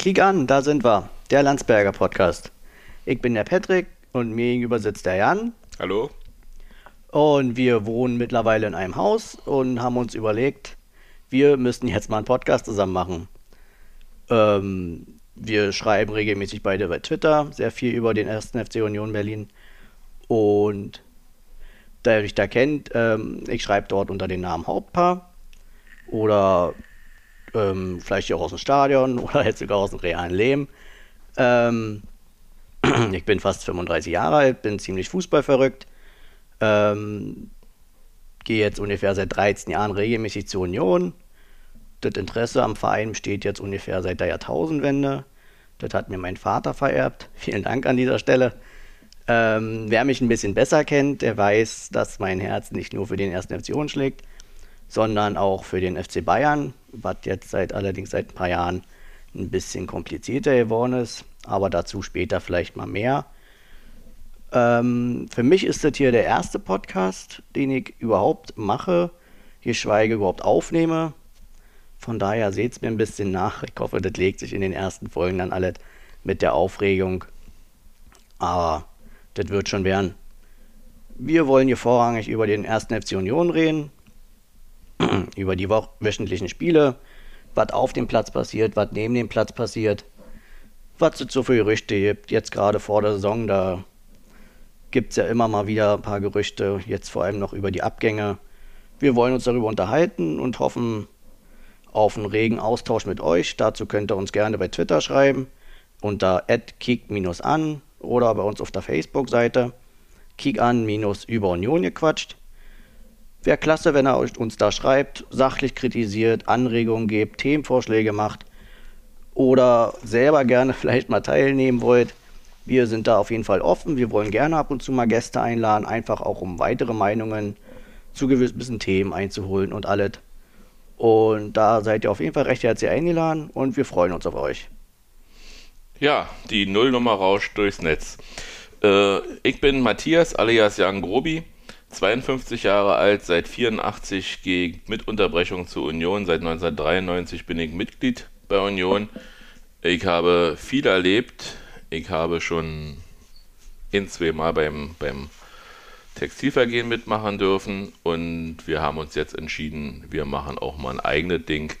Kick an, da sind wir. Der Landsberger Podcast. Ich bin der Patrick und mir gegenüber sitzt der Jan. Hallo. Und wir wohnen mittlerweile in einem Haus und haben uns überlegt, wir müssten jetzt mal einen Podcast zusammen machen. Ähm, wir schreiben regelmäßig beide bei Twitter sehr viel über den ersten FC Union Berlin. Und da ihr mich da kennt, ähm, ich schreibe dort unter dem Namen Hauptpaar. Oder ähm, vielleicht auch aus dem Stadion oder jetzt sogar aus dem realen Leben. Ähm, ich bin fast 35 Jahre alt, bin ziemlich fußballverrückt. Ähm, gehe jetzt ungefähr seit 13 Jahren regelmäßig zur Union. Das Interesse am Verein besteht jetzt ungefähr seit der Jahrtausendwende. Das hat mir mein Vater vererbt. Vielen Dank an dieser Stelle. Ähm, wer mich ein bisschen besser kennt, der weiß, dass mein Herz nicht nur für den ersten FC schlägt, sondern auch für den FC Bayern, was jetzt seit allerdings seit ein paar Jahren ein bisschen komplizierter geworden ist, aber dazu später vielleicht mal mehr. Ähm, für mich ist das hier der erste Podcast, den ich überhaupt mache, geschweige überhaupt aufnehme. Von daher seht es mir ein bisschen nach. Ich hoffe, das legt sich in den ersten Folgen dann alles mit der Aufregung. Aber das wird schon werden. Wir wollen hier vorrangig über den ersten FC Union reden, über die wöchentlichen Spiele, was auf dem Platz passiert, was neben dem Platz passiert, was es so für Gerüchte gibt. Jetzt gerade vor der Saison, da gibt es ja immer mal wieder ein paar Gerüchte, jetzt vor allem noch über die Abgänge. Wir wollen uns darüber unterhalten und hoffen auf einen regen Austausch mit euch. Dazu könnt ihr uns gerne bei Twitter schreiben unter kick-an oder bei uns auf der Facebook-Seite kick an über Union gequatscht. Wäre klasse, wenn er uns da schreibt, sachlich kritisiert, Anregungen gibt, Themenvorschläge macht oder selber gerne vielleicht mal teilnehmen wollt. Wir sind da auf jeden Fall offen. Wir wollen gerne ab und zu mal Gäste einladen, einfach auch um weitere Meinungen zu gewissen Themen einzuholen und alles. Und da seid ihr auf jeden Fall recht herzlich eingeladen und wir freuen uns auf euch. Ja, die Nullnummer rauscht durchs Netz. Äh, ich bin Matthias alias Jan Grobi. 52 Jahre alt, seit 84 gehe mit Unterbrechung zur Union. Seit 1993 bin ich Mitglied bei Union. Ich habe viel erlebt. Ich habe schon in zwei Mal beim, beim Textilvergehen mitmachen dürfen und wir haben uns jetzt entschieden, wir machen auch mal ein eigenes Ding,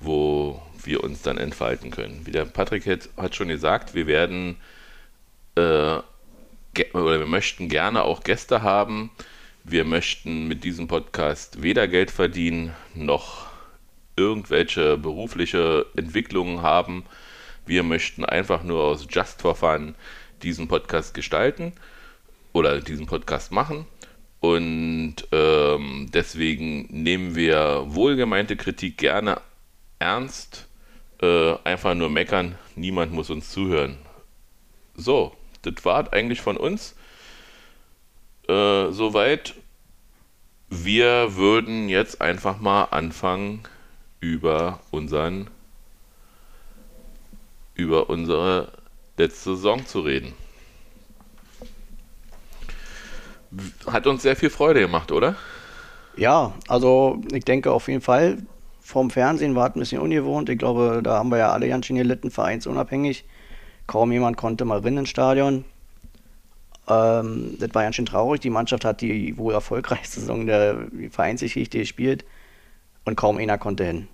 wo wir uns dann entfalten können. Wie der Patrick hat, hat schon gesagt, wir werden äh, oder wir möchten gerne auch Gäste haben, wir möchten mit diesem Podcast weder Geld verdienen noch irgendwelche berufliche Entwicklungen haben. Wir möchten einfach nur aus Just for Fun diesen Podcast gestalten oder diesen Podcast machen. Und ähm, deswegen nehmen wir wohlgemeinte Kritik gerne ernst. Äh, einfach nur meckern, niemand muss uns zuhören. So, das war eigentlich von uns. Äh, soweit. Wir würden jetzt einfach mal anfangen über unseren über unsere letzte Saison zu reden. Hat uns sehr viel Freude gemacht, oder? Ja, also ich denke auf jeden Fall. Vom Fernsehen war es ein bisschen ungewohnt. Ich glaube, da haben wir ja alle ganz schön gelitten, vereinsunabhängig. Kaum jemand konnte mal rein ins Stadion. Ähm, das war ganz schön traurig. Die Mannschaft hat die wohl erfolgreichste Saison der Vereinsgeschichte gespielt und kaum einer konnte hin.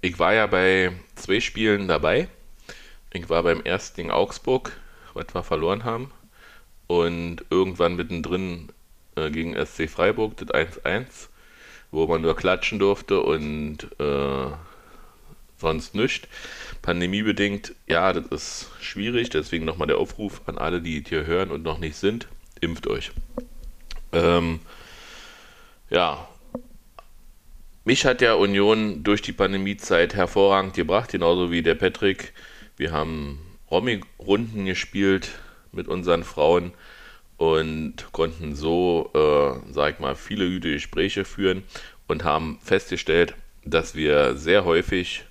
Ich war ja bei zwei Spielen dabei. Ich war beim ersten gegen Augsburg, was wir verloren haben. Und irgendwann mittendrin äh, gegen SC Freiburg, das 1-1, wo man nur klatschen durfte und äh, sonst nichts pandemiebedingt, ja, das ist schwierig. Deswegen nochmal der Aufruf an alle, die hier hören und noch nicht sind: impft euch. Ähm, ja, mich hat ja Union durch die Pandemiezeit hervorragend gebracht, genauso wie der Patrick. Wir haben Romy-Runden gespielt mit unseren Frauen und konnten so, äh, sag ich mal, viele gute Gespräche führen und haben festgestellt, dass wir sehr häufig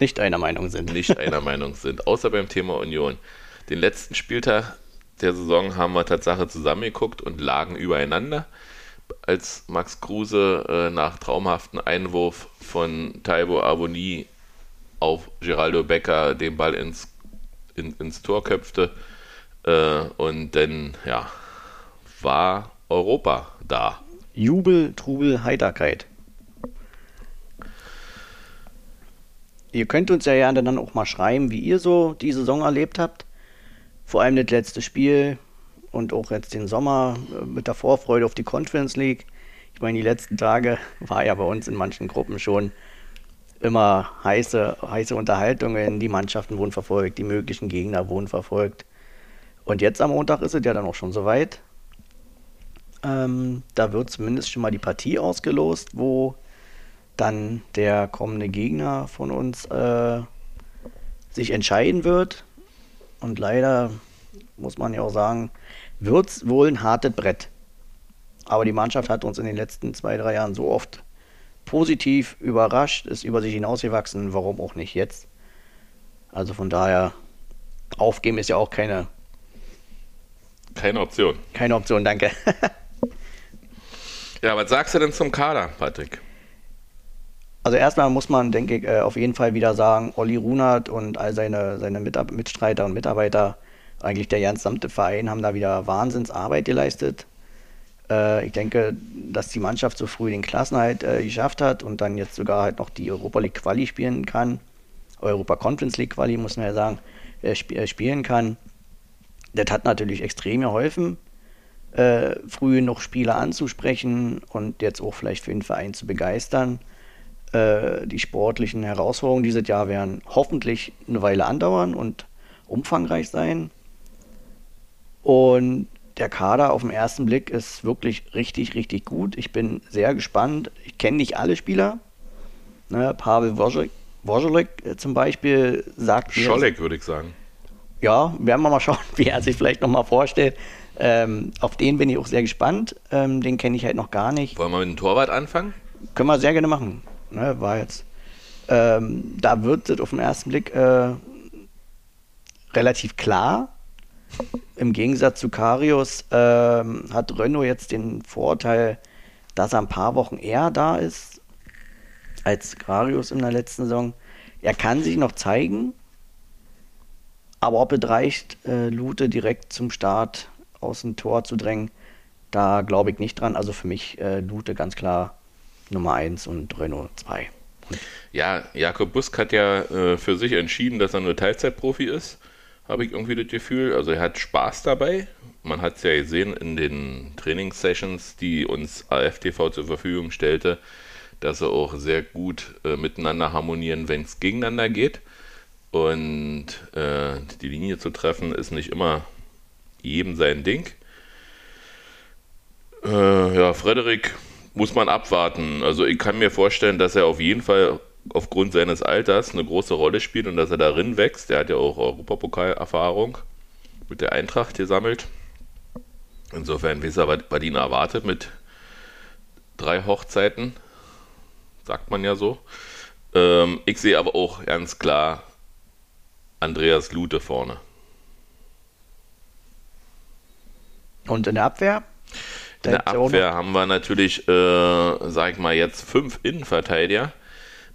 nicht einer Meinung sind. Nicht einer Meinung sind, außer beim Thema Union. Den letzten Spieltag der Saison haben wir Tatsache zusammengeguckt und lagen übereinander. Als Max Kruse äh, nach traumhaften Einwurf von Taibo Aboni auf Geraldo Becker den Ball ins, in, ins Tor köpfte. Äh, und dann, ja, war Europa da. Jubel, Trubel, Heiterkeit. Ihr könnt uns ja gerne dann auch mal schreiben, wie ihr so die Saison erlebt habt. Vor allem das letzte Spiel und auch jetzt den Sommer äh, mit der Vorfreude auf die Conference League. Ich meine, die letzten Tage war ja bei uns in manchen Gruppen schon immer heiße, heiße Unterhaltungen. Die Mannschaften wurden verfolgt, die möglichen Gegner wurden verfolgt. Und jetzt am Montag ist es ja dann auch schon soweit. Ähm, da wird zumindest schon mal die Partie ausgelost, wo dann der kommende Gegner von uns äh, sich entscheiden wird. Und leider muss man ja auch sagen, wird es wohl ein hartes Brett. Aber die Mannschaft hat uns in den letzten zwei, drei Jahren so oft positiv überrascht, ist über sich hinausgewachsen, warum auch nicht jetzt. Also von daher, aufgeben ist ja auch keine. Keine Option. Keine Option, danke. ja, was sagst du denn zum Kader, Patrick? Also erstmal muss man, denke ich, äh, auf jeden Fall wieder sagen, Olli Runert und all seine, seine Mitstreiter und Mitarbeiter, eigentlich der gesamte Verein, haben da wieder Wahnsinnsarbeit geleistet. Äh, ich denke, dass die Mannschaft so früh den Klassenhalt äh, geschafft hat und dann jetzt sogar halt noch die Europa League Quali spielen kann. Europa Conference League Quali, muss man ja sagen, sp spielen kann. Das hat natürlich extrem geholfen, früh noch Spieler anzusprechen und jetzt auch vielleicht für den Verein zu begeistern. Äh, die sportlichen Herausforderungen dieses Jahr werden hoffentlich eine Weile andauern und umfangreich sein. Und der Kader auf den ersten Blick ist wirklich richtig, richtig gut. Ich bin sehr gespannt. Ich kenne nicht alle Spieler. Ne, Pavel Wojciech äh, zum Beispiel sagt. Scholek würde ich sagen. Ja, werden wir mal schauen, wie er sich vielleicht nochmal vorstellt. Ähm, auf den bin ich auch sehr gespannt. Ähm, den kenne ich halt noch gar nicht. Wollen wir mit dem Torwart anfangen? Können wir sehr gerne machen ne, war jetzt, ähm, da wird es auf den ersten Blick äh, relativ klar. Im Gegensatz zu Karius ähm, hat Renault jetzt den Vorteil, dass er ein paar Wochen eher da ist als Karius in der letzten Saison. Er kann sich noch zeigen, aber ob es reicht, äh, Lute direkt zum Start aus dem Tor zu drängen, da glaube ich nicht dran. Also für mich äh, Lute ganz klar Nummer 1 und Renault 2. Ja, Jakob Busk hat ja äh, für sich entschieden, dass er nur Teilzeitprofi ist, habe ich irgendwie das Gefühl. Also er hat Spaß dabei. Man hat es ja gesehen in den Trainingssessions, die uns AFTV zur Verfügung stellte, dass sie auch sehr gut äh, miteinander harmonieren, wenn es gegeneinander geht. Und äh, die Linie zu treffen ist nicht immer jedem sein Ding. Äh, ja, Frederik muss man abwarten. Also ich kann mir vorstellen, dass er auf jeden Fall aufgrund seines Alters eine große Rolle spielt und dass er darin wächst. Er hat ja auch Europapokal-Erfahrung mit der Eintracht gesammelt. Insofern weiß er, was bei ihm erwartet mit drei Hochzeiten, sagt man ja so. Ähm, ich sehe aber auch ganz klar Andreas Lute vorne. Und in der Abwehr? In der Abwehr haben wir natürlich, äh, sag ich mal, jetzt fünf Innenverteidiger.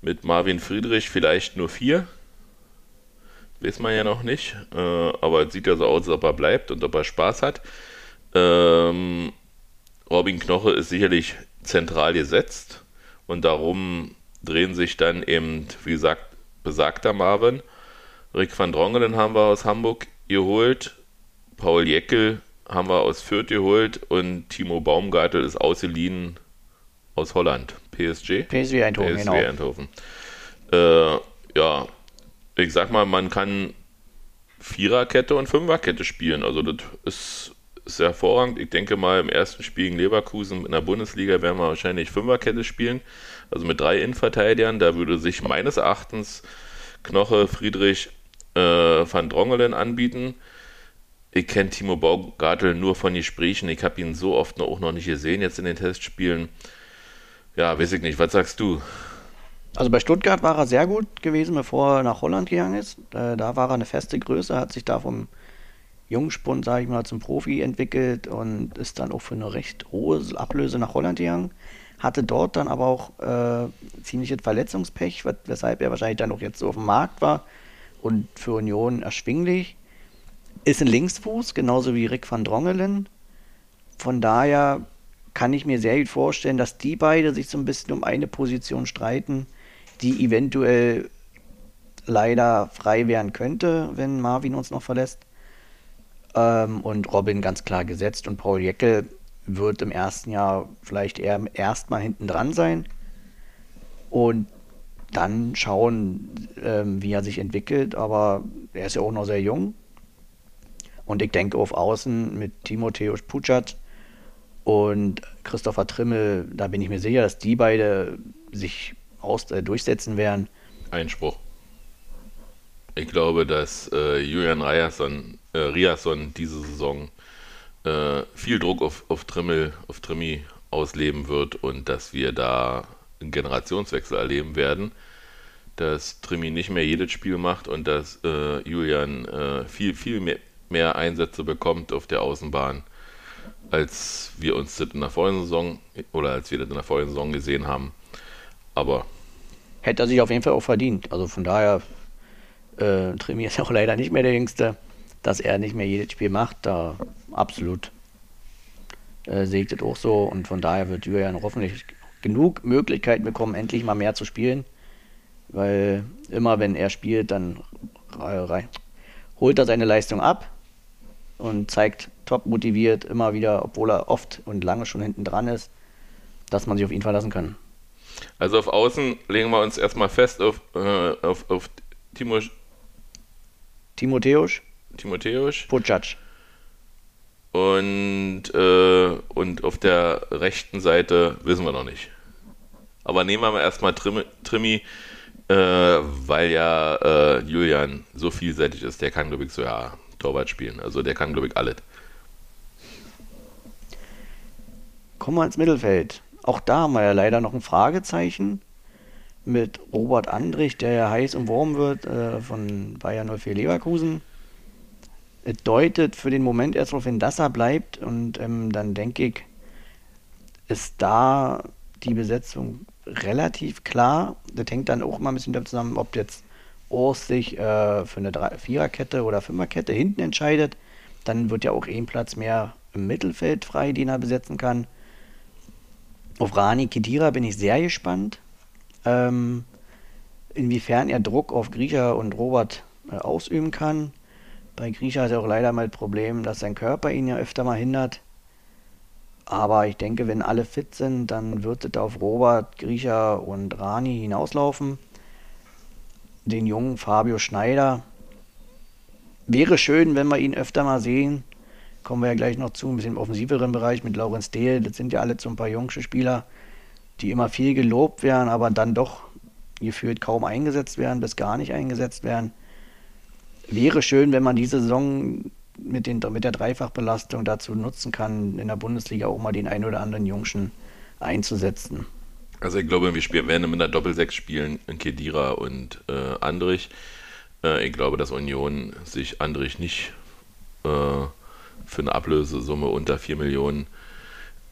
Mit Marvin Friedrich vielleicht nur vier. Weiß man ja noch nicht. Äh, aber es sieht ja so aus, als ob er bleibt und ob er Spaß hat. Ähm, Robin Knoche ist sicherlich zentral gesetzt. Und darum drehen sich dann eben, wie gesagt, besagter Marvin. Rick van Drongelen haben wir aus Hamburg geholt. Paul Jeckel haben wir aus Fürth geholt und Timo Baumgartel ist ausgeliehen aus Holland. PSG? PSV Eindhoven, PSV genau. Eindhoven. Äh, ja, ich sag mal, man kann Viererkette und Fünferkette spielen. Also das ist, ist sehr hervorragend. Ich denke mal, im ersten Spiel gegen Leverkusen in der Bundesliga werden wir wahrscheinlich Fünferkette spielen. Also mit drei Innenverteidigern. Da würde sich meines Erachtens Knoche, Friedrich, äh, Van Drongelen anbieten ich kenne Timo Baugartel nur von Gesprächen. Ich habe ihn so oft noch, auch noch nicht gesehen jetzt in den Testspielen. Ja, weiß ich nicht. Was sagst du? Also bei Stuttgart war er sehr gut gewesen, bevor er nach Holland gegangen ist. Da war er eine feste Größe, hat sich da vom Jungspund, sage ich mal, zum Profi entwickelt und ist dann auch für eine recht hohe Ablöse nach Holland gegangen. hatte dort dann aber auch äh, ziemliches Verletzungspech, weshalb er wahrscheinlich dann auch jetzt so auf dem Markt war und für Union erschwinglich. Ist ein Linksfuß, genauso wie Rick van Drongelen. Von daher kann ich mir sehr gut vorstellen, dass die beide sich so ein bisschen um eine Position streiten, die eventuell leider frei werden könnte, wenn Marvin uns noch verlässt. Ähm, und Robin ganz klar gesetzt und Paul Jeckel wird im ersten Jahr vielleicht eher erstmal hinten dran sein und dann schauen, ähm, wie er sich entwickelt. Aber er ist ja auch noch sehr jung. Und ich denke auf Außen mit Timotheus Puchat und Christopher Trimmel, da bin ich mir sicher, dass die beide sich aus, äh, durchsetzen werden. Einspruch. Ich glaube, dass äh, Julian Riasson, äh, Riasson diese Saison äh, viel Druck auf, auf Trimmel, auf Trimmi ausleben wird und dass wir da einen Generationswechsel erleben werden, dass Trimmi nicht mehr jedes Spiel macht und dass äh, Julian äh, viel, viel mehr, mehr, Einsätze bekommt auf der Außenbahn, als wir uns das in der vorigen Saison oder als wir das in der vorigen Saison gesehen haben. Aber hätte er sich auf jeden Fall auch verdient. Also von daher äh, Tremi ist auch leider nicht mehr der Jüngste, dass er nicht mehr jedes Spiel macht, da absolut äh, sehe ich auch so und von daher wird Julian hoffentlich genug Möglichkeiten bekommen, endlich mal mehr zu spielen, weil immer wenn er spielt, dann holt er seine Leistung ab und zeigt top motiviert immer wieder, obwohl er oft und lange schon hinten dran ist, dass man sich auf ihn verlassen kann. Also auf Außen legen wir uns erstmal fest auf, äh, auf, auf Timo, Timotheus. Timotheus. Pucac. Und, äh, und auf der rechten Seite wissen wir noch nicht. Aber nehmen wir mal erstmal Trimi, äh, weil ja äh, Julian so vielseitig ist. Der kann, glaube ich, so ja Torwart spielen. Also der kann, glaube ich, alles. Kommen wir ins Mittelfeld. Auch da haben wir ja leider noch ein Fragezeichen mit Robert Andrich, der ja heiß umworben wird äh, von Bayern 04 Leverkusen. Es deutet für den Moment erst darauf hin, dass er bleibt und ähm, dann denke ich, ist da die Besetzung relativ klar. Das hängt dann auch mal ein bisschen damit zusammen, ob jetzt Urs sich äh, für eine Viererkette oder Fünferkette hinten entscheidet. Dann wird ja auch ein Platz mehr im Mittelfeld frei, den er besetzen kann. Auf Rani Kedira bin ich sehr gespannt ähm, inwiefern er Druck auf Griecher und Robert äh, ausüben kann. Bei Griecher hat er auch leider mal das Problem, dass sein Körper ihn ja öfter mal hindert. Aber ich denke, wenn alle fit sind, dann wird es auf Robert, Griecher und Rani hinauslaufen. Den jungen Fabio Schneider. Wäre schön, wenn wir ihn öfter mal sehen. Kommen wir ja gleich noch zu, ein bisschen im offensiveren Bereich mit Laurenz Dehl. Das sind ja alle so ein paar jungsche Spieler die immer viel gelobt werden, aber dann doch gefühlt kaum eingesetzt werden, bis gar nicht eingesetzt werden. Wäre schön, wenn man diese Saison mit, den, mit der Dreifachbelastung dazu nutzen kann, in der Bundesliga auch mal den einen oder anderen Jungschen einzusetzen. Also ich glaube, wir werden mit einer Doppel-6 spielen, Kedira und äh, Andrich. Äh, ich glaube, dass Union sich Andrich nicht äh, für eine Ablösesumme unter 4 Millionen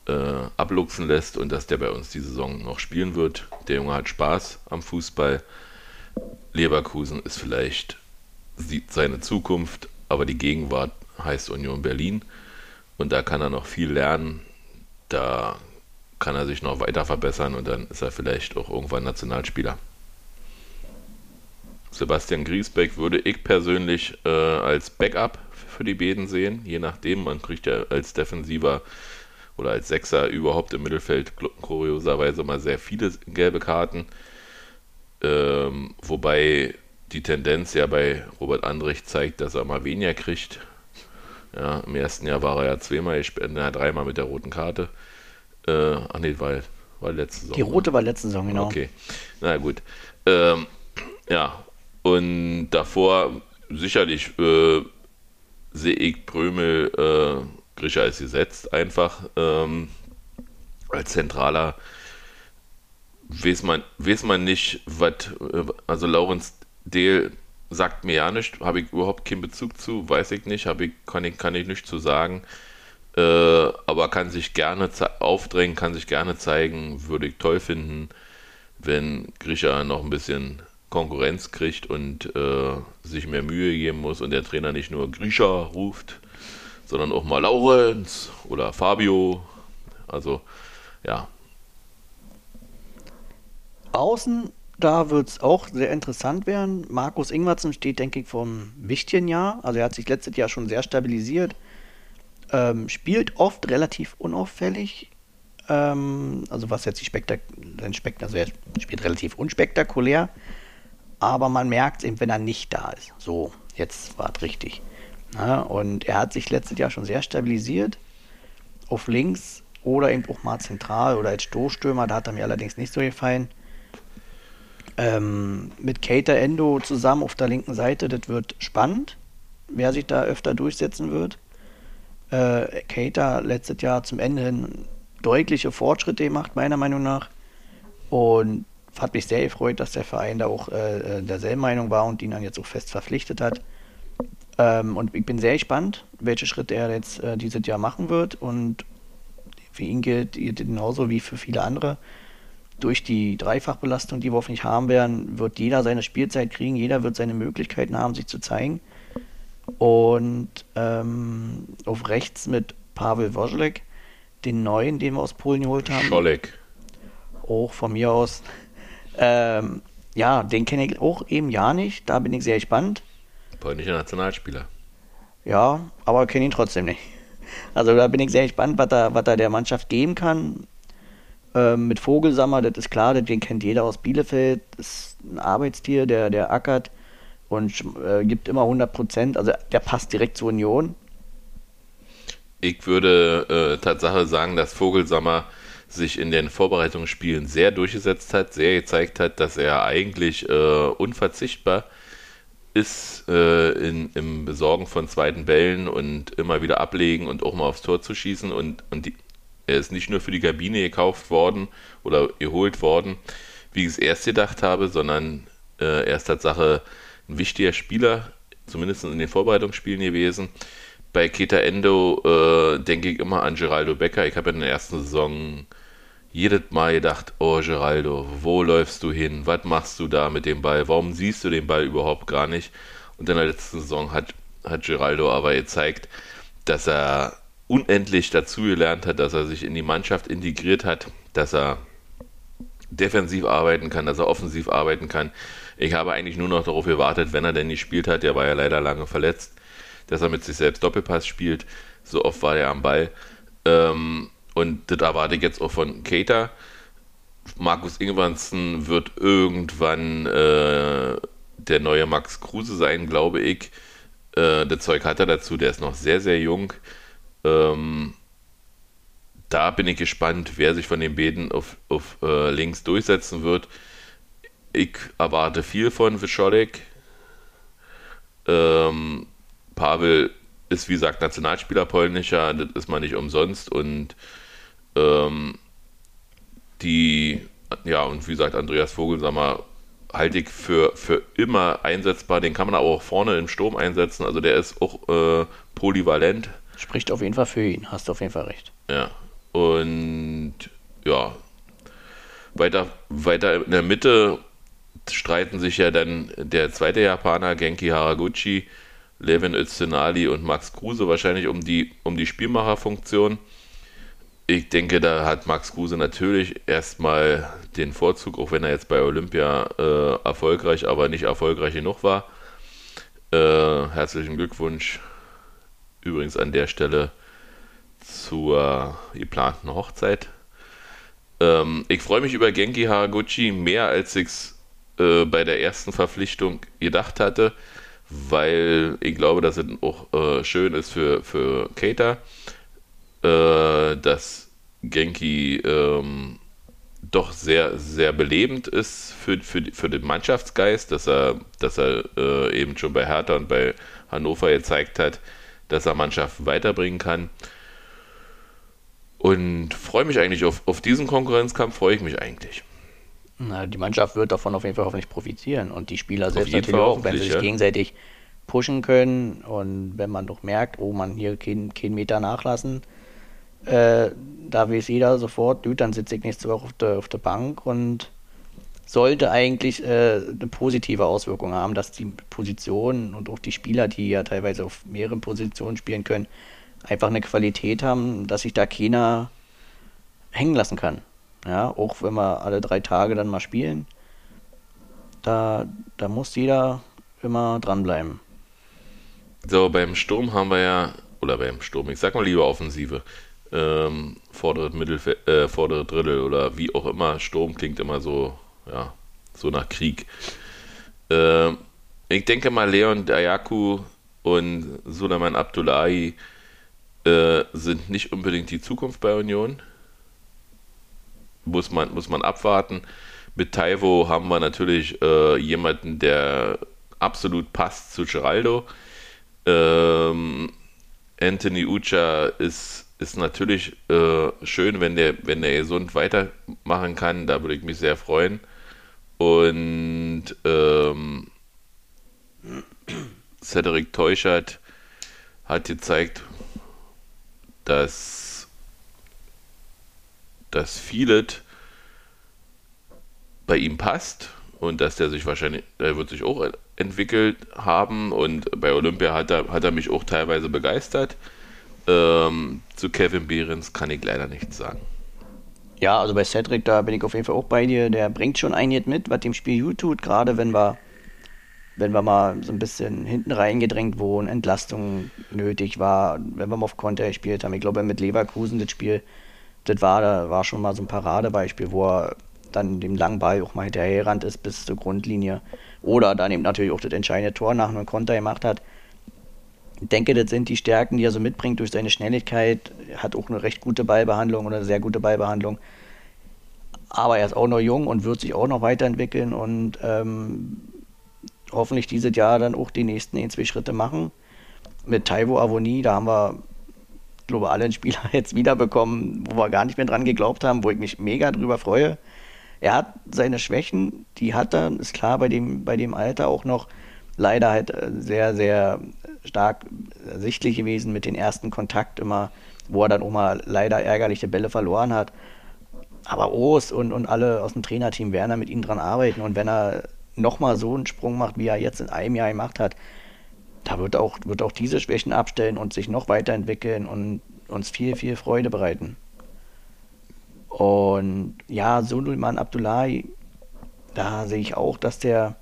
äh, abluchsen lässt und dass der bei uns die Saison noch spielen wird. Der Junge hat Spaß am Fußball. Leverkusen ist vielleicht sieht seine Zukunft, aber die Gegenwart heißt Union Berlin und da kann er noch viel lernen. Da kann er sich noch weiter verbessern und dann ist er vielleicht auch irgendwann Nationalspieler. Sebastian Griesbeck würde ich persönlich äh, als Backup für die Beden sehen, je nachdem. Man kriegt ja als Defensiver oder als Sechser überhaupt im Mittelfeld kurioserweise mal sehr viele gelbe Karten. Ähm, wobei die Tendenz ja bei Robert Andrich zeigt, dass er mal weniger kriegt. Ja, Im ersten Jahr war er ja zweimal, na, dreimal mit der roten Karte. Äh, ach nee, war, war letzte Saison. Die rote ne? war letzte Saison, genau. Okay, na gut. Ähm, ja, und davor sicherlich äh, sehe ich Brömel äh, Grisha ist gesetzt einfach ähm, als Zentraler. Weiß man, weiß man nicht, was, äh, also Laurens Dehl sagt mir ja nicht, habe ich überhaupt keinen Bezug zu, weiß ich nicht, ich, kann, ich, kann ich nicht zu sagen. Äh, aber kann sich gerne aufdrängen, kann sich gerne zeigen, würde ich toll finden, wenn Grisha noch ein bisschen Konkurrenz kriegt und äh, sich mehr Mühe geben muss und der Trainer nicht nur Grisha ruft, sondern auch mal Laurenz oder Fabio. Also ja. Außen, da wird es auch sehr interessant werden. Markus Ingwertsen steht, denke ich, vor einem wichtigen Jahr. Also er hat sich letztes Jahr schon sehr stabilisiert. Ähm, spielt oft relativ unauffällig. Ähm, also was jetzt die Spektak Spekt also er spielt relativ unspektakulär. Aber man merkt es eben, wenn er nicht da ist. So, jetzt war es richtig. Ja, und er hat sich letztes Jahr schon sehr stabilisiert. Auf links oder eben auch mal zentral oder als Stoßstürmer. Da hat er mir allerdings nicht so gefallen. Ähm, mit Cater Endo zusammen auf der linken Seite, das wird spannend, wer sich da öfter durchsetzen wird. Äh, Cater letztes Jahr zum Ende hin deutliche Fortschritte gemacht, meiner Meinung nach. Und hat mich sehr gefreut, dass der Verein da auch äh, äh derselben Meinung war und ihn dann jetzt auch fest verpflichtet hat. Ähm, und ich bin sehr gespannt, welche Schritte er jetzt äh, dieses Jahr machen wird. Und für ihn gilt genauso wie für viele andere. Durch die Dreifachbelastung, die wir hoffentlich haben werden, wird jeder seine Spielzeit kriegen, jeder wird seine Möglichkeiten haben, sich zu zeigen. Und ähm, auf rechts mit Pavel Wozlek, den neuen, den wir aus Polen geholt haben. Scholek. Auch von mir aus. Ähm, ja, den kenne ich auch eben ja nicht. Da bin ich sehr gespannt. Polnischer Nationalspieler. Ja, aber kenne ihn trotzdem nicht. Also da bin ich sehr gespannt, was er, was er der Mannschaft geben kann. Ähm, mit Vogelsammer, das ist klar, den kennt jeder aus Bielefeld. Das ist ein Arbeitstier, der, der ackert und äh, gibt immer 100 Prozent. Also der passt direkt zur Union. Ich würde äh, Tatsache sagen, dass Vogelsammer sich in den Vorbereitungsspielen sehr durchgesetzt hat, sehr gezeigt hat, dass er eigentlich äh, unverzichtbar ist äh, in, im Besorgen von zweiten Bällen und immer wieder ablegen und auch mal aufs Tor zu schießen. Und, und die, er ist nicht nur für die Kabine gekauft worden oder geholt worden, wie ich es erst gedacht habe, sondern äh, er ist Tatsache ein wichtiger Spieler, zumindest in den Vorbereitungsspielen gewesen. Bei Keta Endo äh, denke ich immer an Geraldo Becker. Ich habe in der ersten Saison jedes Mal gedacht, oh Geraldo, wo läufst du hin? Was machst du da mit dem Ball? Warum siehst du den Ball überhaupt gar nicht? Und in der letzten Saison hat, hat Geraldo aber gezeigt, dass er unendlich dazugelernt hat, dass er sich in die Mannschaft integriert hat, dass er defensiv arbeiten kann, dass er offensiv arbeiten kann. Ich habe eigentlich nur noch darauf gewartet, wenn er denn nicht gespielt hat, der war ja leider lange verletzt, dass er mit sich selbst Doppelpass spielt. So oft war er am Ball. Ähm, und das erwarte ich jetzt auch von Cater. Markus Ingwansen wird irgendwann äh, der neue Max Kruse sein, glaube ich. Äh, das Zeug hat er dazu, der ist noch sehr, sehr jung. Ähm, da bin ich gespannt, wer sich von den beiden auf, auf äh, links durchsetzen wird. Ich erwarte viel von Wischolek. Ähm, Pavel ist, wie gesagt, Nationalspieler polnischer, das ist man nicht umsonst und ähm, die, ja, und wie gesagt, Andreas Vogelsammer halte ich für, für immer einsetzbar. Den kann man aber auch vorne im Sturm einsetzen. Also der ist auch äh, polyvalent. Spricht auf jeden Fall für ihn, hast du auf jeden Fall recht. Ja. Und ja, weiter, weiter in der Mitte streiten sich ja dann der zweite Japaner, Genki Haraguchi, Levin Öztunali und Max Kruse wahrscheinlich um die, um die Spielmacherfunktion. Ich denke, da hat Max Kruse natürlich erstmal den Vorzug, auch wenn er jetzt bei Olympia äh, erfolgreich, aber nicht erfolgreich genug war. Äh, herzlichen Glückwunsch übrigens an der Stelle zur geplanten Hochzeit. Ähm, ich freue mich über Genki Haraguchi mehr, als ich es äh, bei der ersten Verpflichtung gedacht hatte, weil ich glaube, dass es auch äh, schön ist für, für Cater äh, dass Genki ähm, doch sehr, sehr belebend ist für, für, für den Mannschaftsgeist, dass er, dass er äh, eben schon bei Hertha und bei Hannover gezeigt hat, dass er Mannschaften weiterbringen kann. Und freue mich eigentlich auf, auf diesen Konkurrenzkampf, freue ich mich eigentlich. Na, die Mannschaft wird davon auf jeden Fall hoffentlich profitieren und die Spieler selbst natürlich auch, wenn sie sich gegenseitig pushen können und wenn man doch merkt, oh man hier keinen kein Meter nachlassen, äh, da weiß jeder sofort, du, dann sitze ich nächste Woche auf der, auf der Bank und sollte eigentlich äh, eine positive Auswirkung haben, dass die Positionen und auch die Spieler, die ja teilweise auf mehreren Positionen spielen können, einfach eine Qualität haben, dass sich da keiner hängen lassen kann. Ja, auch wenn wir alle drei Tage dann mal spielen, da, da muss jeder immer dranbleiben. So, beim Sturm haben wir ja, oder beim Sturm, ich sag mal lieber Offensive, ähm, vordere, Mittelfeld, äh, vordere Drittel oder wie auch immer, Sturm klingt immer so, ja, so nach Krieg. Ähm, ich denke mal, Leon Dayaku und Suleiman Abdullahi äh, sind nicht unbedingt die Zukunft bei Union. Muss man, muss man abwarten. Mit Taivo haben wir natürlich äh, jemanden, der absolut passt zu Geraldo. Ähm, Anthony Ucha ist, ist natürlich äh, schön, wenn der, wenn der gesund weitermachen kann. Da würde ich mich sehr freuen. Und ähm, Cedric Teuchert hat gezeigt, dass, dass vieles bei ihm passt und dass der sich wahrscheinlich, der wird sich auch entwickelt haben und bei Olympia hat er, hat er mich auch teilweise begeistert. Ähm, zu Kevin Behrens kann ich leider nichts sagen. Ja, also bei Cedric, da bin ich auf jeden Fall auch bei dir. Der bringt schon einiges mit, was dem Spiel gut tut, gerade wenn wir, wenn wir mal so ein bisschen hinten reingedrängt wurden, Entlastung nötig war, wenn wir mal auf Konter gespielt haben. Ich glaube, mit Leverkusen das Spiel, das war, da war schon mal so ein Paradebeispiel, wo er dann dem langen Ball auch mal hinterhergerannt ist bis zur Grundlinie. Oder dann eben natürlich auch das entscheidende Tor nach einem Konter gemacht hat. Ich denke, das sind die Stärken, die er so mitbringt durch seine Schnelligkeit. Er hat auch eine recht gute Ballbehandlung oder eine sehr gute Ballbehandlung. Aber er ist auch noch jung und wird sich auch noch weiterentwickeln und ähm, hoffentlich dieses Jahr dann auch die nächsten ein, zwei Schritte machen. Mit Taiwo Avoni, da haben wir, einen Spieler jetzt wiederbekommen, wo wir gar nicht mehr dran geglaubt haben, wo ich mich mega drüber freue. Er hat seine Schwächen, die hat er, ist klar, bei dem, bei dem Alter auch noch leider halt äh, sehr, sehr stark sichtlich gewesen mit dem ersten Kontakt immer, wo er dann auch mal leider ärgerliche Bälle verloren hat. Aber Oos und, und alle aus dem Trainerteam werden da mit ihm dran arbeiten. Und wenn er nochmal so einen Sprung macht, wie er jetzt in einem Jahr gemacht hat, da wird auch, wird auch diese Schwächen abstellen und sich noch weiterentwickeln und uns viel, viel Freude bereiten. Und ja, Suleiman Abdullahi, da sehe ich auch, dass der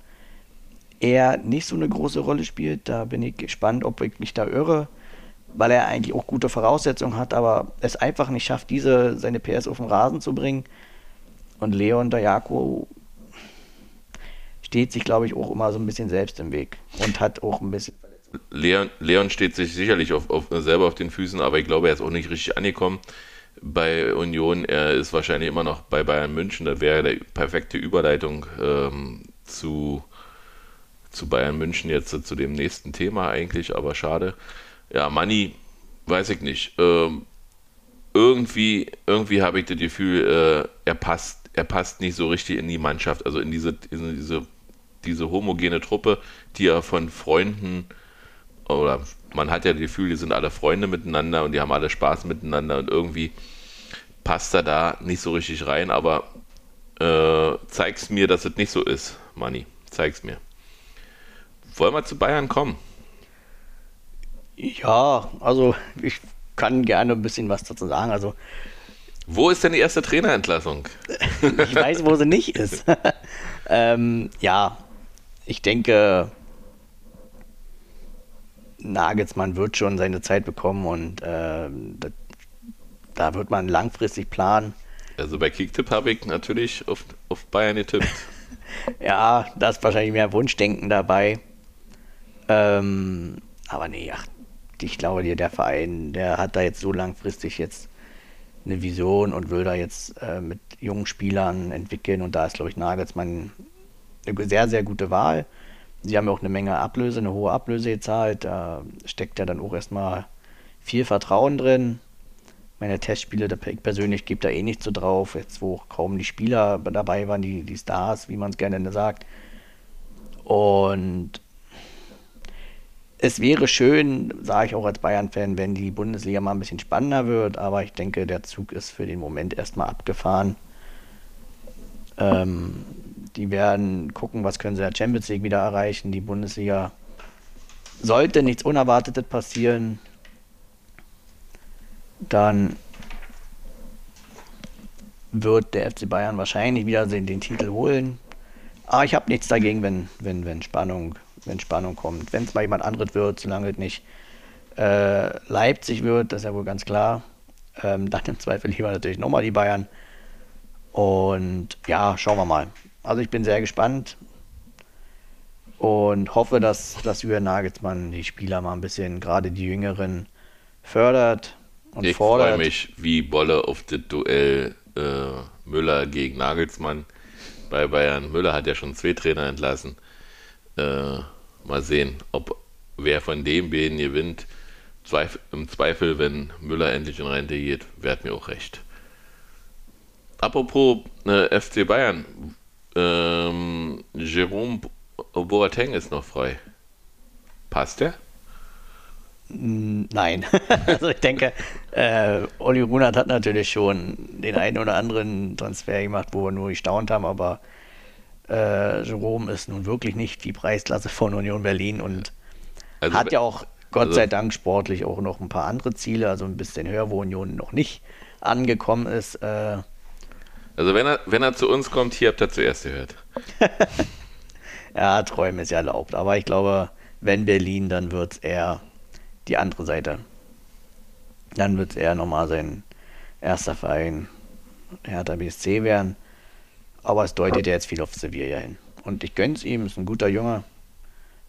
eher nicht so eine große Rolle spielt. Da bin ich gespannt, ob ich mich da irre, weil er eigentlich auch gute Voraussetzungen hat, aber es einfach nicht schafft, diese seine PS auf den Rasen zu bringen. Und Leon Dayako steht sich, glaube ich, auch immer so ein bisschen selbst im Weg und hat auch ein bisschen. Leon, Leon steht sich sicherlich auf, auf, selber auf den Füßen, aber ich glaube, er ist auch nicht richtig angekommen bei Union. Er ist wahrscheinlich immer noch bei Bayern München. Das wäre die perfekte Überleitung ähm, zu zu Bayern München jetzt äh, zu dem nächsten Thema eigentlich, aber schade. Ja, Money, weiß ich nicht. Ähm, irgendwie irgendwie habe ich das Gefühl, äh, er passt, er passt nicht so richtig in die Mannschaft, also in diese, in diese, diese homogene Truppe, die er von Freunden oder man hat ja das Gefühl, die sind alle Freunde miteinander und die haben alle Spaß miteinander und irgendwie passt er da nicht so richtig rein, aber äh, zeig's mir, dass es nicht so ist, Manni. Zeig's mir. Wollen wir zu Bayern kommen? Ja, also ich kann gerne ein bisschen was dazu sagen. Also wo ist denn die erste Trainerentlassung? ich weiß, wo sie nicht ist. ähm, ja, ich denke, Nagelsmann wird schon seine Zeit bekommen und äh, das, da wird man langfristig planen. Also bei Kicktipp habe ich natürlich auf, auf Bayern getippt. ja, da ist wahrscheinlich mehr Wunschdenken dabei. Ähm, aber nee, ach, ich glaube dir, der Verein, der hat da jetzt so langfristig jetzt eine Vision und will da jetzt äh, mit jungen Spielern entwickeln und da ist, glaube ich, Nagelsmann eine sehr, sehr gute Wahl. Sie haben ja auch eine Menge Ablöse, eine hohe Ablöse gezahlt. Da steckt ja dann auch erstmal viel Vertrauen drin. Meine Testspiele, ich persönlich gebe da eh nicht so drauf, jetzt wo kaum die Spieler dabei waren, die, die Stars, wie man es gerne sagt. Und es wäre schön, sage ich auch als Bayern-Fan, wenn die Bundesliga mal ein bisschen spannender wird, aber ich denke, der Zug ist für den Moment erstmal abgefahren. Ähm, die werden gucken, was können sie in der Champions League wieder erreichen. Die Bundesliga sollte nichts Unerwartetes passieren, dann wird der FC Bayern wahrscheinlich wieder den, Titel holen. Aber ich habe nichts dagegen, wenn, wenn, wenn Spannung wenn Spannung kommt. Wenn es mal jemand anderes wird, solange es nicht äh, Leipzig wird, das ist ja wohl ganz klar, ähm, dann im Zweifel lieber natürlich nochmal die Bayern. Und ja, schauen wir mal. Also ich bin sehr gespannt und hoffe, dass, dass Jürgen Nagelsmann die Spieler mal ein bisschen, gerade die Jüngeren, fördert und ich fordert. Ich freue mich wie Bolle auf das Duell äh, Müller gegen Nagelsmann bei Bayern. Müller hat ja schon zwei Trainer entlassen. Äh, mal sehen, ob wer von den beiden gewinnt. Zweif Im Zweifel, wenn Müller endlich in Rente geht, wäre mir auch recht. Apropos äh, FC Bayern, ähm, Jerome Boateng ist noch frei. Passt der? Nein. also ich denke, äh, Olli Runert hat natürlich schon den einen oder anderen Transfer gemacht, wo wir nur gestaunt haben, aber äh, Jerome ist nun wirklich nicht die Preisklasse von Union Berlin und also, hat ja auch Gott also, sei Dank sportlich auch noch ein paar andere Ziele, also ein bisschen höher, wo Union noch nicht angekommen ist. Äh, also wenn er, wenn er zu uns kommt, hier habt ihr zuerst gehört. ja, Träumen ist ja erlaubt, aber ich glaube, wenn Berlin, dann wird es eher die andere Seite. Dann wird es eher nochmal sein erster Verein Hertha BSC werden. Aber es deutet ja jetzt viel auf Sevilla hin. Und ich gönn's ihm, ist ein guter Junge.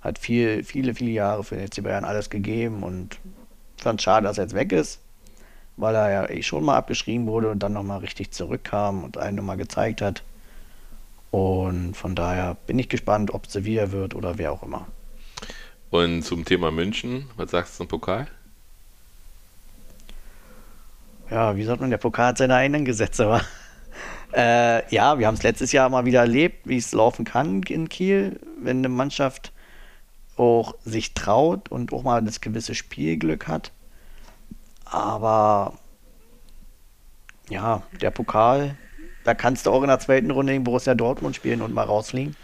Hat viel, viele, viele Jahre für den FC Bayern alles gegeben und fand schade, dass er jetzt weg ist, weil er ja eh schon mal abgeschrieben wurde und dann nochmal richtig zurückkam und einen nochmal gezeigt hat. Und von daher bin ich gespannt, ob Sevilla wird oder wer auch immer. Und zum Thema München, was sagst du zum Pokal? Ja, wie sagt man, der Pokal hat seine eigenen Gesetze, war. Äh, ja, wir haben es letztes Jahr mal wieder erlebt, wie es laufen kann in Kiel, wenn eine Mannschaft auch sich traut und auch mal das gewisse Spielglück hat. Aber ja, der Pokal, da kannst du auch in der zweiten Runde gegen Borussia Dortmund spielen und mal rausfliegen.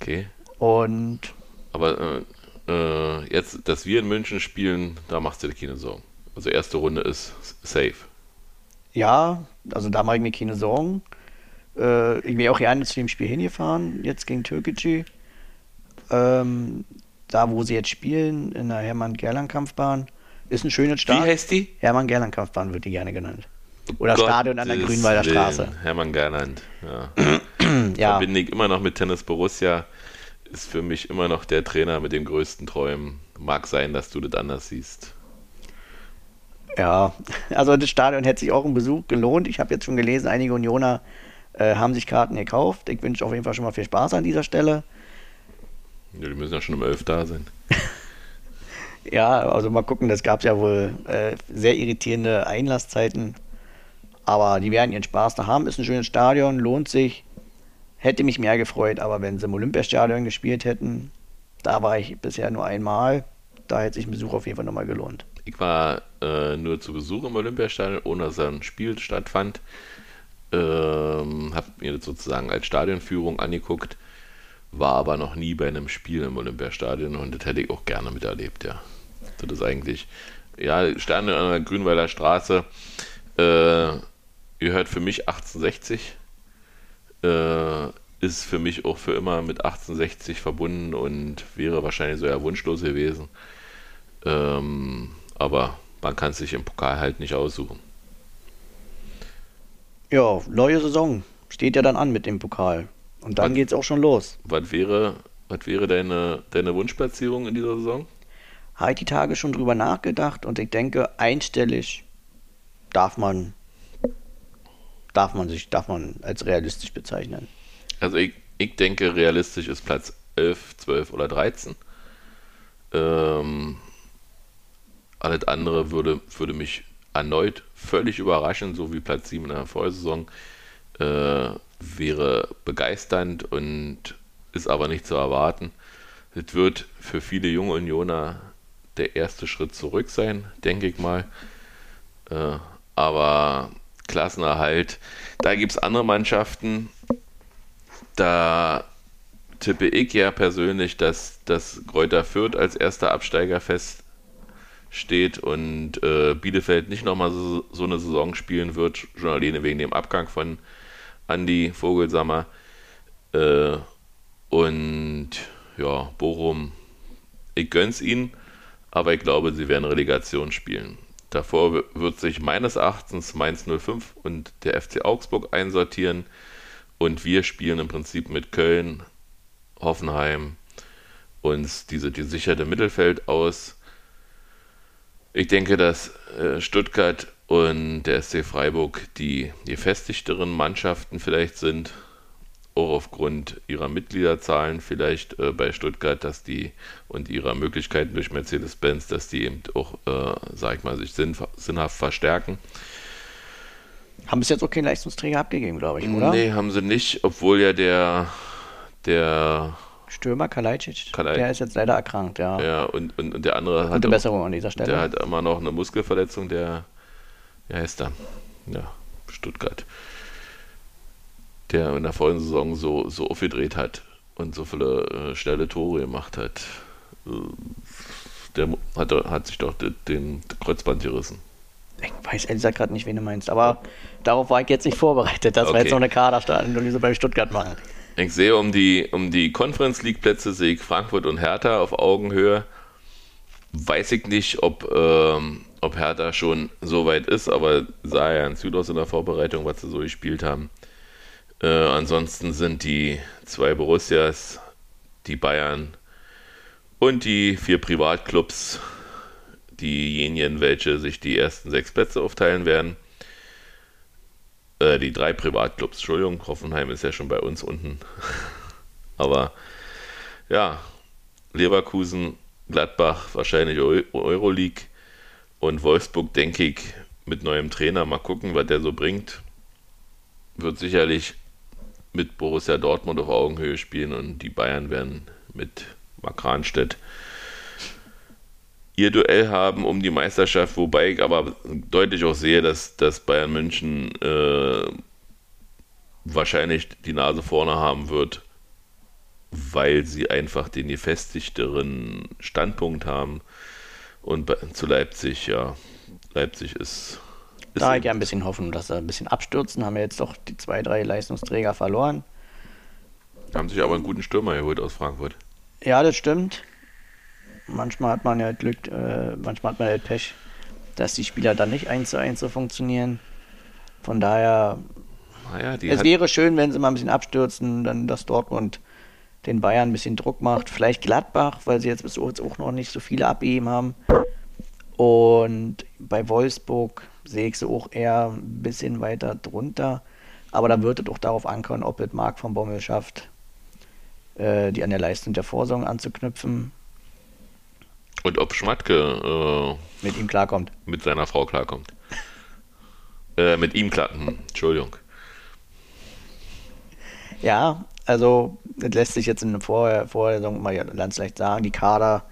Okay. Und. Aber äh, äh, jetzt, dass wir in München spielen, da machst du dir keine Sorgen. Also erste Runde ist safe. Ja, also da mache ich mir keine Sorgen. Äh, ich bin auch gerne zu dem Spiel hingefahren, jetzt gegen Türkgücü. Ähm, da, wo sie jetzt spielen, in der Hermann-Gerland-Kampfbahn. Ist ein schönes Stadion. Wie heißt die? Hermann-Gerland-Kampfbahn wird die gerne genannt. Oder Gott Stadion an der Grünwalder Straße. Hermann Gerland, ja. ja. Verbinde ich immer noch mit Tennis Borussia. Ist für mich immer noch der Trainer mit den größten Träumen. Mag sein, dass du das anders siehst. Ja, also das Stadion hätte sich auch ein Besuch gelohnt. Ich habe jetzt schon gelesen, einige Unioner äh, haben sich Karten gekauft. Ich wünsche auf jeden Fall schon mal viel Spaß an dieser Stelle. Ja, die müssen ja schon um elf da sein. ja, also mal gucken, das gab ja wohl äh, sehr irritierende Einlasszeiten. Aber die werden ihren Spaß da haben. Ist ein schönes Stadion, lohnt sich. Hätte mich mehr gefreut, aber wenn sie im Olympiastadion gespielt hätten, da war ich bisher nur einmal. Da hätte sich ein Besuch auf jeden Fall nochmal gelohnt. Ich war äh, nur zu Besuch im Olympiastadion, ohne dass ein Spiel stattfand. Ähm, habe mir das sozusagen als Stadionführung angeguckt, war aber noch nie bei einem Spiel im Olympiastadion und das hätte ich auch gerne miterlebt, ja. Das ist eigentlich, ja, Stadion an der Grünweiler Straße äh, gehört für mich 1860. Äh, ist für mich auch für immer mit 1860 verbunden und wäre wahrscheinlich so ja wunschlos gewesen. Ähm, aber man kann es sich im Pokal halt nicht aussuchen. Ja, neue Saison steht ja dann an mit dem Pokal. Und dann geht es auch schon los. Was wäre, was wäre deine, deine Wunschplatzierung in dieser Saison? Habe ich die Tage schon drüber nachgedacht und ich denke, einstellig darf man, darf man sich, darf man als realistisch bezeichnen. Also ich, ich denke, realistisch ist Platz 11, 12 oder 13. Ähm, alles andere würde, würde mich erneut völlig überraschen, so wie Platz 7 in der Vorsaison. Äh, wäre begeisternd und ist aber nicht zu erwarten. Es wird für viele junge Unioner der erste Schritt zurück sein, denke ich mal. Äh, aber Klassenerhalt, da gibt es andere Mannschaften, da tippe ich ja persönlich, dass, dass Kräuter Fürth als erster Absteiger feststeht und äh, Bielefeld nicht nochmal so, so eine Saison spielen wird, schon alleine wegen dem Abgang von Andy Vogelsammer. Äh, und ja, Bochum, ich gönn's ihnen, aber ich glaube, sie werden Relegation spielen. Davor wird sich meines Erachtens Mainz 05 und der FC Augsburg einsortieren. Und wir spielen im Prinzip mit Köln, Hoffenheim uns diese die sicherte Mittelfeld aus. Ich denke, dass äh, Stuttgart und der SC Freiburg die gefestigteren Mannschaften vielleicht sind auch aufgrund ihrer Mitgliederzahlen vielleicht äh, bei Stuttgart, dass die und ihrer Möglichkeiten durch Mercedes-Benz, dass die eben auch, äh, sag ich mal, sich sinn, sinnhaft verstärken. Haben bis jetzt auch keinen Leistungsträger abgegeben, glaube ich, oder? Nee, haben sie nicht, obwohl ja der, der Stürmer Kalajdzic, Kalaj der ist jetzt leider erkrankt, ja. Ja, und, und, und der andere hat. Besserung an dieser Stelle. Der hat immer noch eine Muskelverletzung, der, wie heißt der? Ja, Stuttgart der in der vollen Saison so, so aufgedreht hat und so viele äh, schnelle Tore gemacht hat, äh, der hat, hat sich doch den, den Kreuzband gerissen. Ich weiß ehrlich gesagt gerade nicht, wen du meinst, aber darauf war ich jetzt nicht vorbereitet, dass okay. wir jetzt noch eine Kaderanalyse bei Stuttgart machen. Ich sehe um die, um die Conference League Plätze sehe ich Frankfurt und Hertha auf Augenhöhe. Weiß ich nicht, ob, ähm, ob Hertha schon so weit ist, aber sah ja in Süd aus in der Vorbereitung, was sie so gespielt haben. Äh, ansonsten sind die zwei Borussias, die Bayern und die vier Privatclubs diejenigen, welche sich die ersten sechs Plätze aufteilen werden. Äh, die drei Privatclubs, Entschuldigung, Hoffenheim ist ja schon bei uns unten. Aber ja, Leverkusen, Gladbach, wahrscheinlich Euroleague und Wolfsburg, denke ich, mit neuem Trainer. Mal gucken, was der so bringt. Wird sicherlich mit Borussia Dortmund auf Augenhöhe spielen und die Bayern werden mit Markranstädt ihr Duell haben um die Meisterschaft, wobei ich aber deutlich auch sehe, dass, dass Bayern München äh, wahrscheinlich die Nase vorne haben wird, weil sie einfach den gefestigteren Standpunkt haben. Und zu Leipzig, ja, Leipzig ist da ich ja ein bisschen hoffen, dass sie ein bisschen abstürzen. Haben wir jetzt doch die zwei, drei Leistungsträger verloren. Haben sich aber einen guten Stürmer geholt aus Frankfurt. Ja, das stimmt. Manchmal hat man ja Glück, äh, manchmal hat man halt Pech, dass die Spieler dann nicht eins zu eins so funktionieren. Von daher, naja, es wäre schön, wenn sie mal ein bisschen abstürzen, dann dass Dortmund den Bayern ein bisschen Druck macht. Vielleicht Gladbach, weil sie jetzt bis jetzt auch noch nicht so viele abgegeben haben. Und bei Wolfsburg sehe ich sie auch eher ein bisschen weiter drunter. Aber da wird es auch darauf ankommen, ob es Marc von Bommel schafft, äh, die an der Leistung der Vorsorge anzuknüpfen. Und ob Schmatke äh, mit ihm klarkommt. Mit seiner Frau klarkommt. äh, mit ihm klar. Hm, Entschuldigung. Ja, also das lässt sich jetzt in der Vorlesung mal ganz leicht sagen. Die Kader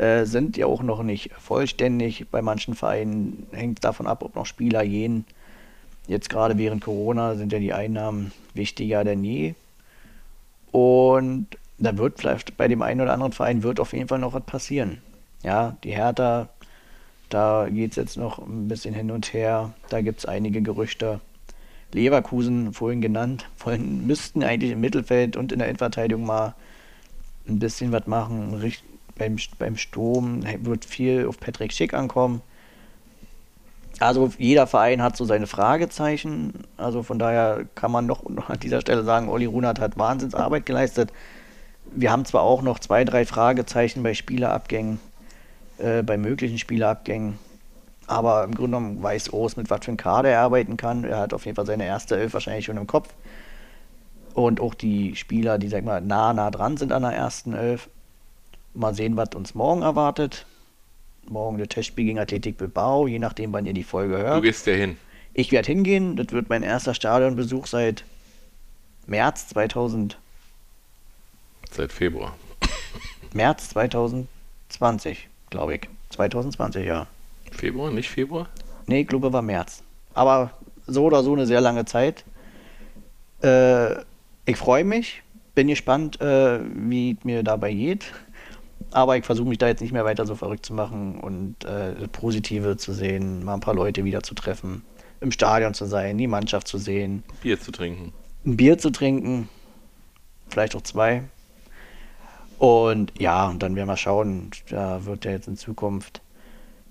äh, sind ja auch noch nicht vollständig. Bei manchen Vereinen hängt davon ab, ob noch Spieler gehen. Jetzt gerade während Corona sind ja die Einnahmen wichtiger denn je. Und da wird vielleicht bei dem einen oder anderen Verein wird auf jeden Fall noch was passieren. Ja, die Hertha, da geht es jetzt noch ein bisschen hin und her. Da gibt es einige Gerüchte. Leverkusen, vorhin genannt, wollen, müssten eigentlich im Mittelfeld und in der Endverteidigung mal ein bisschen was machen, beim, beim Sturm wird viel auf Patrick Schick ankommen. Also jeder Verein hat so seine Fragezeichen. Also von daher kann man noch, noch an dieser Stelle sagen, Olli Runert hat Wahnsinnsarbeit geleistet. Wir haben zwar auch noch zwei, drei Fragezeichen bei Spielerabgängen, äh, bei möglichen Spielerabgängen. Aber im Grunde genommen weiß Oos, mit was für einem Kader er arbeiten kann. Er hat auf jeden Fall seine erste Elf wahrscheinlich schon im Kopf. Und auch die Spieler, die sag mal nah, nah dran sind an der ersten Elf, Mal sehen, was uns morgen erwartet. Morgen der Testspiel gegen Athletik Bilbao, je nachdem, wann ihr die Folge hört. Du gehst ja hin. Ich werde hingehen. Das wird mein erster Stadionbesuch seit März 2000. Seit Februar. März 2020, glaube ich. 2020, ja. Februar, nicht Februar? Nee, ich glaube, war März. Aber so oder so eine sehr lange Zeit. Äh, ich freue mich, bin gespannt, äh, wie es mir dabei geht. Aber ich versuche mich da jetzt nicht mehr weiter so verrückt zu machen und äh, das Positive zu sehen, mal ein paar Leute wieder zu treffen, im Stadion zu sein, die Mannschaft zu sehen. Bier zu trinken. Ein Bier zu trinken, vielleicht auch zwei. Und ja, und dann werden wir schauen. Da wird ja jetzt in Zukunft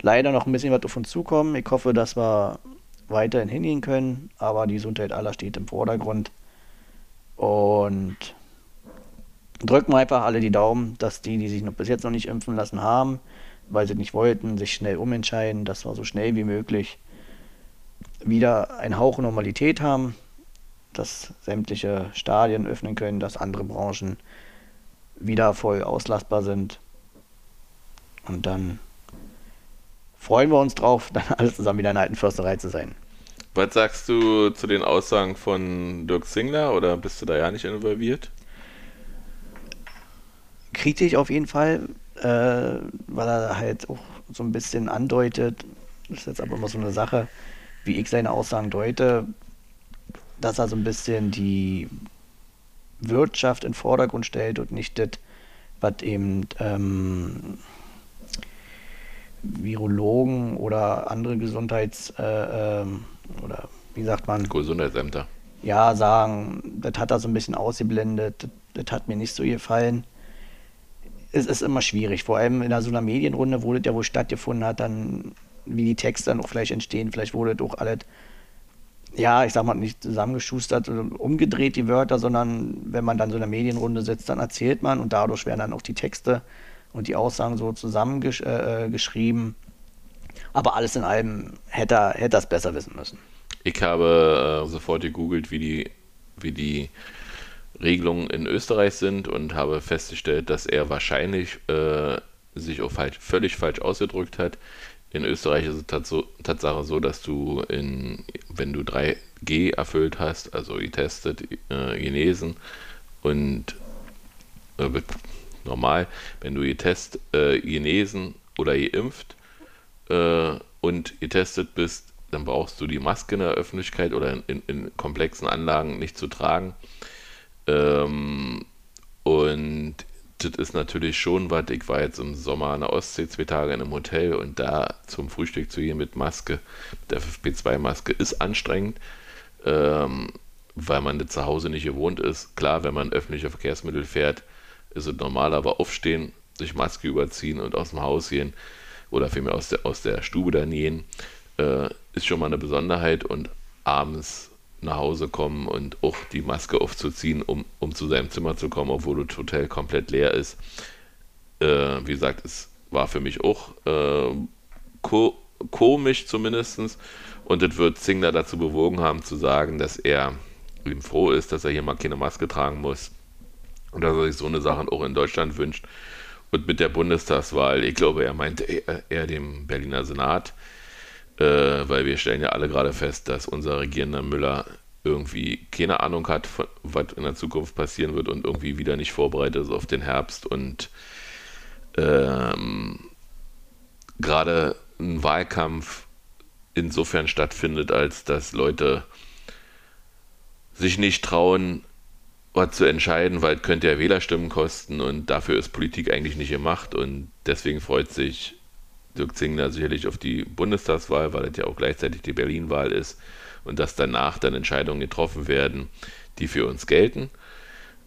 leider noch ein bisschen was auf uns zukommen. Ich hoffe, dass wir weiterhin hingehen können, aber die Gesundheit aller steht im Vordergrund. Und drücken wir einfach alle die Daumen, dass die, die sich noch bis jetzt noch nicht impfen lassen haben, weil sie nicht wollten, sich schnell umentscheiden, dass wir so schnell wie möglich wieder einen Hauch Normalität haben, dass sämtliche Stadien öffnen können, dass andere Branchen wieder voll auslastbar sind. Und dann freuen wir uns drauf, dann alles zusammen wieder in der alten Försterei zu sein. Was sagst du zu den Aussagen von Dirk Singler oder bist du da ja nicht involviert? Kritisch auf jeden Fall, äh, weil er halt auch so ein bisschen andeutet, das ist jetzt aber immer so eine Sache, wie ich seine Aussagen deute, dass er so ein bisschen die Wirtschaft in den Vordergrund stellt und nicht das, was eben ähm, Virologen oder andere Gesundheits- äh, ähm, oder wie sagt man? Gesundheitsämter. Ja, sagen, das hat er so ein bisschen ausgeblendet, das, das hat mir nicht so gefallen. Es ist immer schwierig, vor allem in so einer Medienrunde, wo das ja wohl stattgefunden hat, dann wie die Texte dann auch vielleicht entstehen, vielleicht wurde auch alles ja, ich sag mal, nicht zusammengeschustert oder umgedreht die Wörter, sondern wenn man dann so in der Medienrunde sitzt, dann erzählt man und dadurch werden dann auch die Texte und die Aussagen so zusammengeschrieben. Äh, Aber alles in allem hätte hätte er es besser wissen müssen. Ich habe äh, sofort gegoogelt, wie die, wie die Regelungen in Österreich sind und habe festgestellt, dass er wahrscheinlich äh, sich auch falsch, völlig falsch ausgedrückt hat. In Österreich ist es tats Tatsache so, dass du, in, wenn du 3G erfüllt hast, also getestet, äh, genesen und äh, normal, wenn du getestet, äh, genesen oder geimpft äh, und getestet bist, dann brauchst du die Maske in der Öffentlichkeit oder in, in, in komplexen Anlagen nicht zu tragen. Ähm, und das ist natürlich schon was. Ich war jetzt im Sommer an der Ostsee zwei Tage in einem Hotel und da zum Frühstück zu gehen mit Maske, mit der FFP2-Maske, ist anstrengend, ähm, weil man das zu Hause nicht gewohnt ist. Klar, wenn man öffentliche Verkehrsmittel fährt, ist es normal, aber aufstehen, sich Maske überziehen und aus dem Haus gehen oder vielmehr aus der, aus der Stube dann gehen, äh, ist schon mal eine Besonderheit und abends nach Hause kommen und auch die Maske aufzuziehen, um, um zu seinem Zimmer zu kommen, obwohl das Hotel komplett leer ist. Äh, wie gesagt, es war für mich auch äh, ko komisch zumindest. Und das wird Zingler dazu bewogen haben, zu sagen, dass er ihm froh ist, dass er hier mal keine Maske tragen muss. Und dass er sich so eine Sache auch in Deutschland wünscht. Und mit der Bundestagswahl, ich glaube, er meinte eher, eher dem Berliner Senat, äh, weil wir stellen ja alle gerade fest, dass unser regierender Müller irgendwie keine Ahnung hat, von, was in der Zukunft passieren wird und irgendwie wieder nicht vorbereitet ist auf den Herbst und ähm, gerade ein Wahlkampf insofern stattfindet, als dass Leute sich nicht trauen, was zu entscheiden, weil es könnte ja Wählerstimmen kosten und dafür ist Politik eigentlich nicht gemacht und deswegen freut sich Dirk Zingler sicherlich auf die Bundestagswahl, weil es ja auch gleichzeitig die Berlin-Wahl ist und dass danach dann Entscheidungen getroffen werden, die für uns gelten.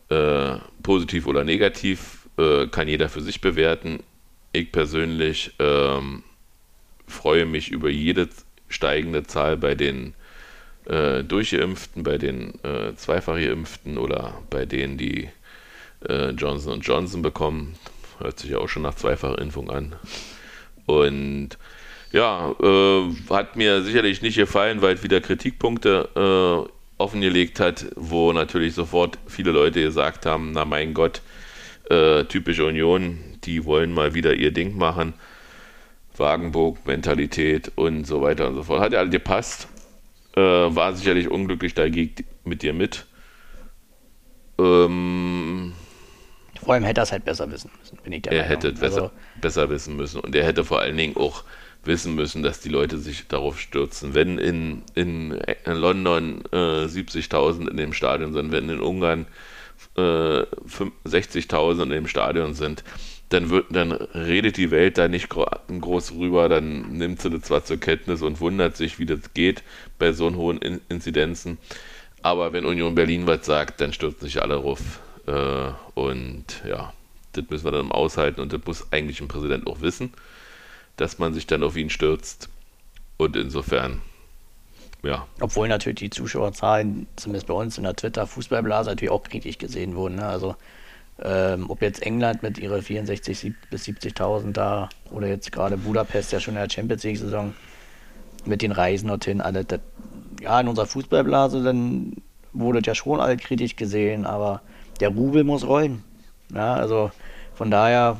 Äh, positiv oder negativ äh, kann jeder für sich bewerten. Ich persönlich ähm, freue mich über jede steigende Zahl bei den äh, Durchgeimpften, bei den äh, Zweifach geimpften oder bei denen, die äh, Johnson Johnson bekommen. Hört sich ja auch schon nach Zweifachimpfung an. Und ja, äh, hat mir sicherlich nicht gefallen, weil es wieder Kritikpunkte äh, offengelegt hat, wo natürlich sofort viele Leute gesagt haben, na mein Gott, äh, typische Union, die wollen mal wieder ihr Ding machen. Wagenburg, Mentalität und so weiter und so fort. Hat ja alle gepasst. Äh, war sicherlich unglücklich, da geht mit dir mit. Ähm, Vor allem hätte er es halt besser wissen müssen, bin ich der Er Meinung. hätte es besser, also, besser wissen müssen. Und er hätte vor allen Dingen auch wissen müssen, dass die Leute sich darauf stürzen. Wenn in, in, London äh, 70.000 in dem Stadion sind, wenn in Ungarn äh, 60.000 in dem Stadion sind, dann, wird, dann redet die Welt da nicht groß rüber, dann nimmt sie das zwar zur Kenntnis und wundert sich, wie das geht bei so hohen in Inzidenzen. Aber wenn Union Berlin was sagt, dann stürzen sich alle drauf. Äh, und ja, das müssen wir dann aushalten und das muss eigentlich ein Präsident auch wissen dass man sich dann auf ihn stürzt. Und insofern, ja. Obwohl natürlich die Zuschauerzahlen, zumindest bei uns in der Twitter-Fußballblase, natürlich auch kritisch gesehen wurden. Ne? Also, ähm, ob jetzt England mit ihren 64 bis 70.000 da oder jetzt gerade Budapest ja schon in der Champions League-Saison mit den Reisen dorthin, alle, das, ja, in unserer Fußballblase, dann wurde das ja schon alle kritisch gesehen, aber der Rubel muss rollen. Ja, also von daher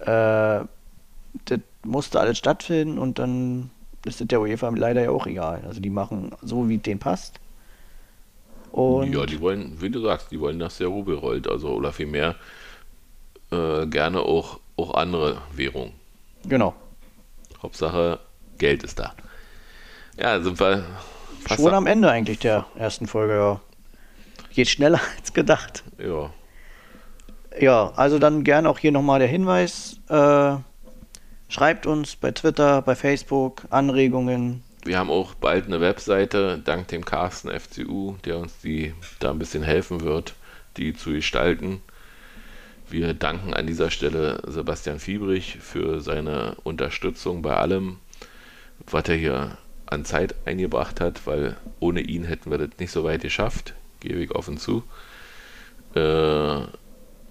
äh, das musste alles stattfinden und dann ist es der UEFA leider ja auch egal. Also die machen so, wie denen passt. Und ja, die wollen, wie du sagst, die wollen, dass der Rubel rollt, also oder vielmehr äh, gerne auch, auch andere Währungen. Genau. Hauptsache, Geld ist da. Ja, sind wir schon am Ende eigentlich der ersten Folge, ja. Geht schneller als gedacht. Ja. Ja, also dann gerne auch hier nochmal der Hinweis. Äh, Schreibt uns bei Twitter, bei Facebook Anregungen. Wir haben auch bald eine Webseite, dank dem Carsten FCU, der uns die da ein bisschen helfen wird, die zu gestalten. Wir danken an dieser Stelle Sebastian Fiebrich für seine Unterstützung bei allem, was er hier an Zeit eingebracht hat, weil ohne ihn hätten wir das nicht so weit geschafft, gebe ich offen zu. Äh,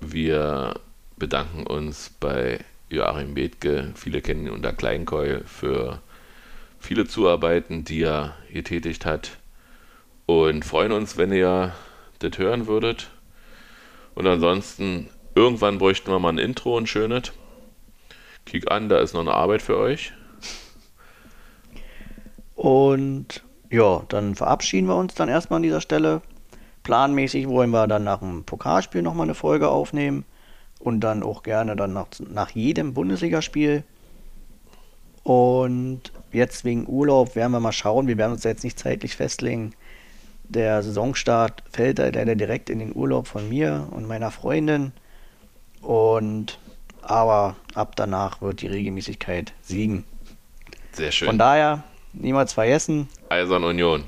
wir bedanken uns bei Joachim Bethke, viele kennen ihn unter Kleinkeul, für viele Zuarbeiten, die er getätigt hat. Und freuen uns, wenn ihr das hören würdet. Und ansonsten, irgendwann bräuchten wir mal ein Intro, ein schönes. Kick an, da ist noch eine Arbeit für euch. Und ja, dann verabschieden wir uns dann erstmal an dieser Stelle. Planmäßig wollen wir dann nach dem Pokalspiel nochmal eine Folge aufnehmen und dann auch gerne dann nach, nach jedem Bundesligaspiel. Und jetzt wegen Urlaub werden wir mal schauen. Wir werden uns jetzt nicht zeitlich festlegen. Der Saisonstart fällt leider direkt in den Urlaub von mir und meiner Freundin. Und aber ab danach wird die Regelmäßigkeit siegen. Sehr schön. Von daher niemals vergessen. Eisern Union.